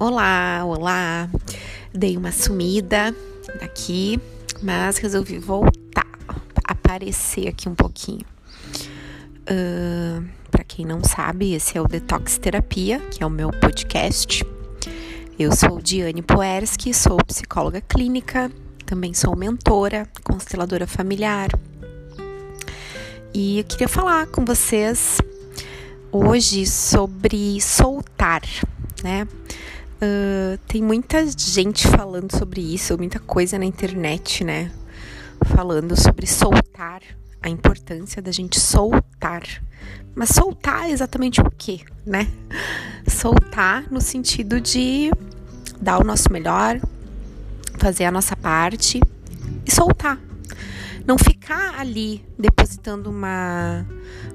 Olá, olá. Dei uma sumida aqui, mas resolvi voltar, aparecer aqui um pouquinho. Uh, Para quem não sabe, esse é o Detox Terapia, que é o meu podcast. Eu sou Diane Poerski, sou psicóloga clínica, também sou mentora, consteladora familiar. E eu queria falar com vocês hoje sobre soltar, né? Uh, tem muita gente falando sobre isso, muita coisa na internet, né? Falando sobre soltar, a importância da gente soltar. Mas soltar exatamente o quê, né? Soltar no sentido de dar o nosso melhor, fazer a nossa parte e soltar. Não ficar ali depositando uma,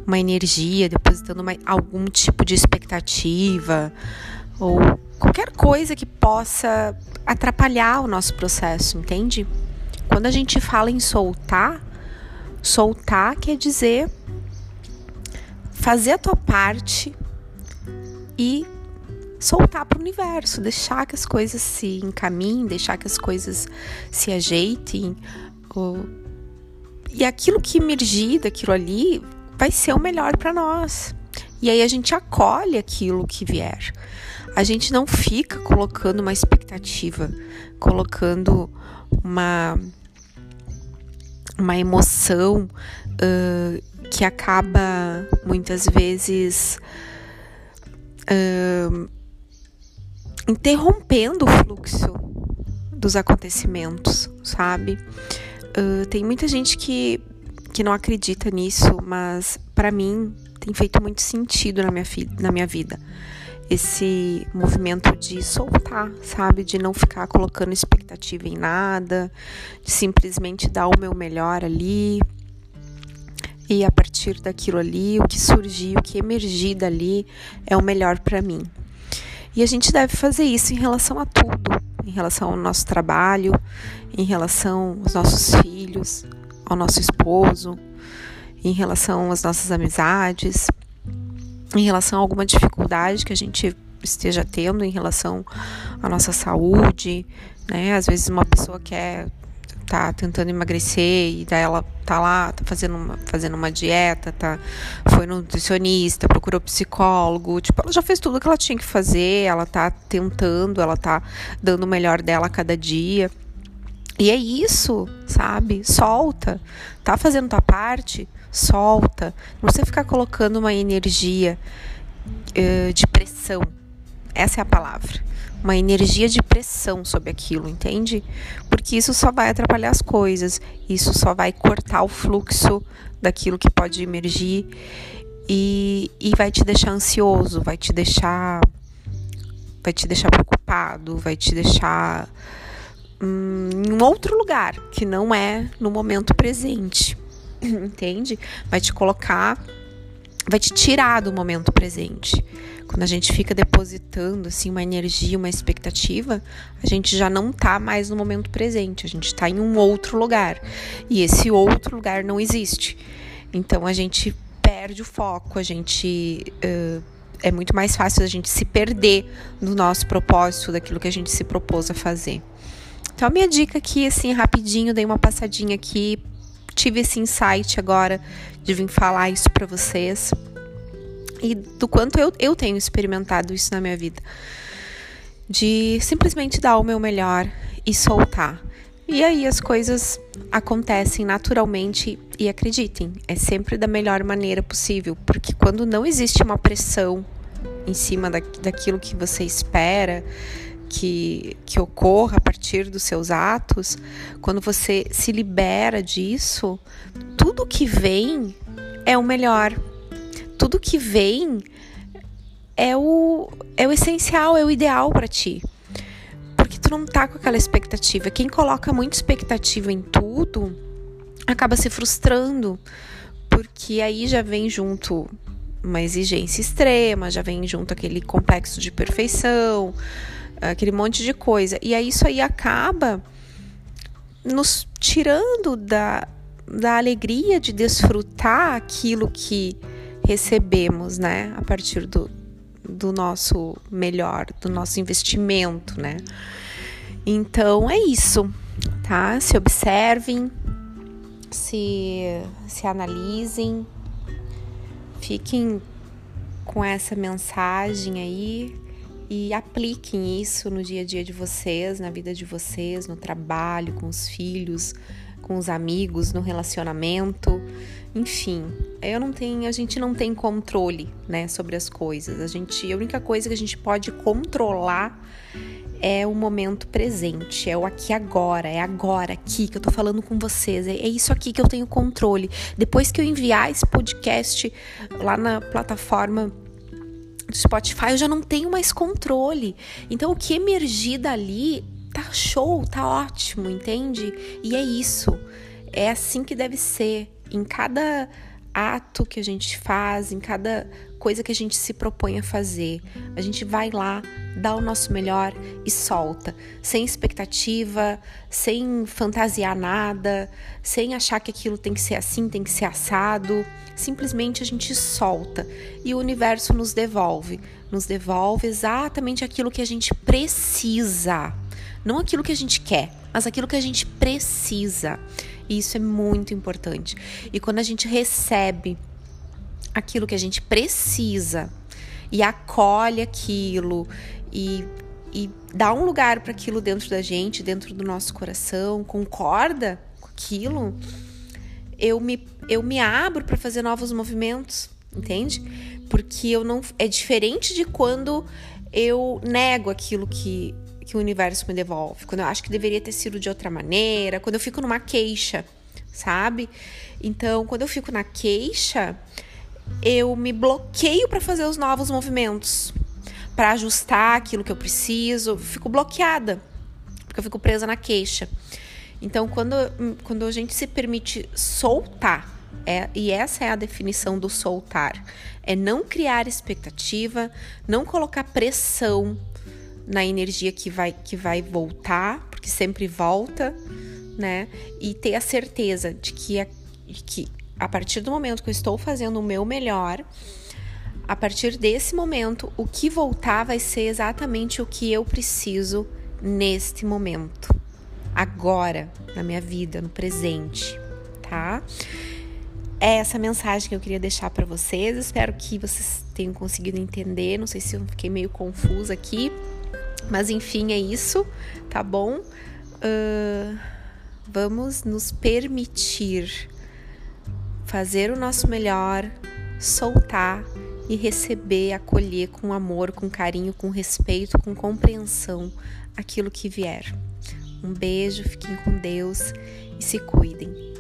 uma energia, depositando uma, algum tipo de expectativa ou qualquer coisa que possa atrapalhar o nosso processo, entende? Quando a gente fala em soltar, soltar quer dizer fazer a tua parte e soltar para o universo, deixar que as coisas se encaminhem, deixar que as coisas se ajeitem. E aquilo que emergir daquilo ali vai ser o melhor para nós. E aí a gente acolhe aquilo que vier. A gente não fica colocando uma expectativa, colocando uma uma emoção uh, que acaba muitas vezes uh, interrompendo o fluxo dos acontecimentos, sabe? Uh, tem muita gente que, que não acredita nisso, mas para mim tem feito muito sentido na minha, na minha vida. Esse movimento de soltar, sabe? De não ficar colocando expectativa em nada, de simplesmente dar o meu melhor ali. E a partir daquilo ali, o que surgir, o que emergir dali é o melhor para mim. E a gente deve fazer isso em relação a tudo, em relação ao nosso trabalho, em relação aos nossos filhos, ao nosso esposo, em relação às nossas amizades, em relação a alguma dificuldade que a gente esteja tendo em relação à nossa saúde, né? Às vezes uma pessoa quer tá tentando emagrecer e daí ela tá lá, tá fazendo uma, fazendo uma dieta, tá foi no nutricionista, procurou psicólogo, tipo, ela já fez tudo que ela tinha que fazer, ela tá tentando, ela tá dando o melhor dela a cada dia. E é isso, sabe? Solta. Tá fazendo tua parte? Solta. Não precisa ficar colocando uma energia uh, de pressão. Essa é a palavra. Uma energia de pressão sobre aquilo, entende? Porque isso só vai atrapalhar as coisas. Isso só vai cortar o fluxo daquilo que pode emergir e, e vai te deixar ansioso, vai te deixar. Vai te deixar preocupado, vai te deixar hum, em outro lugar que não é no momento presente, entende? Vai te colocar, vai te tirar do momento presente. Quando a gente fica depositando assim uma energia, uma expectativa, a gente já não tá mais no momento presente, a gente tá em um outro lugar. E esse outro lugar não existe. Então a gente perde o foco, a gente uh, é muito mais fácil a gente se perder no nosso propósito, daquilo que a gente se propôs a fazer. Então, a minha dica aqui, assim, rapidinho, dei uma passadinha aqui, tive esse insight agora de vir falar isso para vocês e do quanto eu, eu tenho experimentado isso na minha vida. De simplesmente dar o meu melhor e soltar. E aí as coisas acontecem naturalmente e acreditem, é sempre da melhor maneira possível, porque quando não existe uma pressão em cima da, daquilo que você espera, que, que ocorra a partir dos seus atos, quando você se libera disso, tudo que vem é o melhor. Tudo que vem é o, é o essencial, é o ideal para ti. Porque tu não tá com aquela expectativa. Quem coloca muita expectativa em tudo acaba se frustrando, porque aí já vem junto uma exigência extrema, já vem junto aquele complexo de perfeição, aquele monte de coisa. E aí isso aí acaba nos tirando da, da alegria de desfrutar aquilo que recebemos, né, a partir do, do nosso melhor, do nosso investimento, né? Então é isso, tá? Se observem, se, se analisem, fiquem com essa mensagem aí e apliquem isso no dia a dia de vocês, na vida de vocês, no trabalho, com os filhos, com os amigos, no relacionamento, enfim. Eu não tenho, a gente não tem controle, né, sobre as coisas. A gente, a única coisa que a gente pode controlar é o momento presente, é o aqui agora, é agora aqui que eu tô falando com vocês, é, é isso aqui que eu tenho controle. Depois que eu enviar esse podcast lá na plataforma do Spotify, eu já não tenho mais controle. Então o que emergir dali tá show, tá ótimo, entende? E é isso. É assim que deve ser em cada ato que a gente faz, em cada coisa que a gente se propõe a fazer. A gente vai lá, dá o nosso melhor e solta, sem expectativa, sem fantasiar nada, sem achar que aquilo tem que ser assim, tem que ser assado. Simplesmente a gente solta e o universo nos devolve, nos devolve exatamente aquilo que a gente precisa. Não aquilo que a gente quer, mas aquilo que a gente precisa. E isso é muito importante. E quando a gente recebe aquilo que a gente precisa e acolhe aquilo e, e dá um lugar para aquilo dentro da gente, dentro do nosso coração, concorda com aquilo, eu me, eu me abro para fazer novos movimentos, entende? Porque eu não é diferente de quando eu nego aquilo que que o universo me devolve, quando eu acho que deveria ter sido de outra maneira, quando eu fico numa queixa, sabe? Então, quando eu fico na queixa, eu me bloqueio para fazer os novos movimentos, para ajustar aquilo que eu preciso, fico bloqueada, porque eu fico presa na queixa. Então, quando, quando a gente se permite soltar, é, e essa é a definição do soltar, é não criar expectativa, não colocar pressão na energia que vai, que vai voltar, porque sempre volta, né? E ter a certeza de que, a, de que a partir do momento que eu estou fazendo o meu melhor, a partir desse momento, o que voltar vai ser exatamente o que eu preciso neste momento, agora, na minha vida, no presente, tá? É essa mensagem que eu queria deixar para vocês. Espero que vocês tenham conseguido entender. Não sei se eu fiquei meio confusa aqui, mas enfim, é isso, tá bom? Uh, vamos nos permitir fazer o nosso melhor, soltar e receber, acolher com amor, com carinho, com respeito, com compreensão aquilo que vier. Um beijo, fiquem com Deus e se cuidem.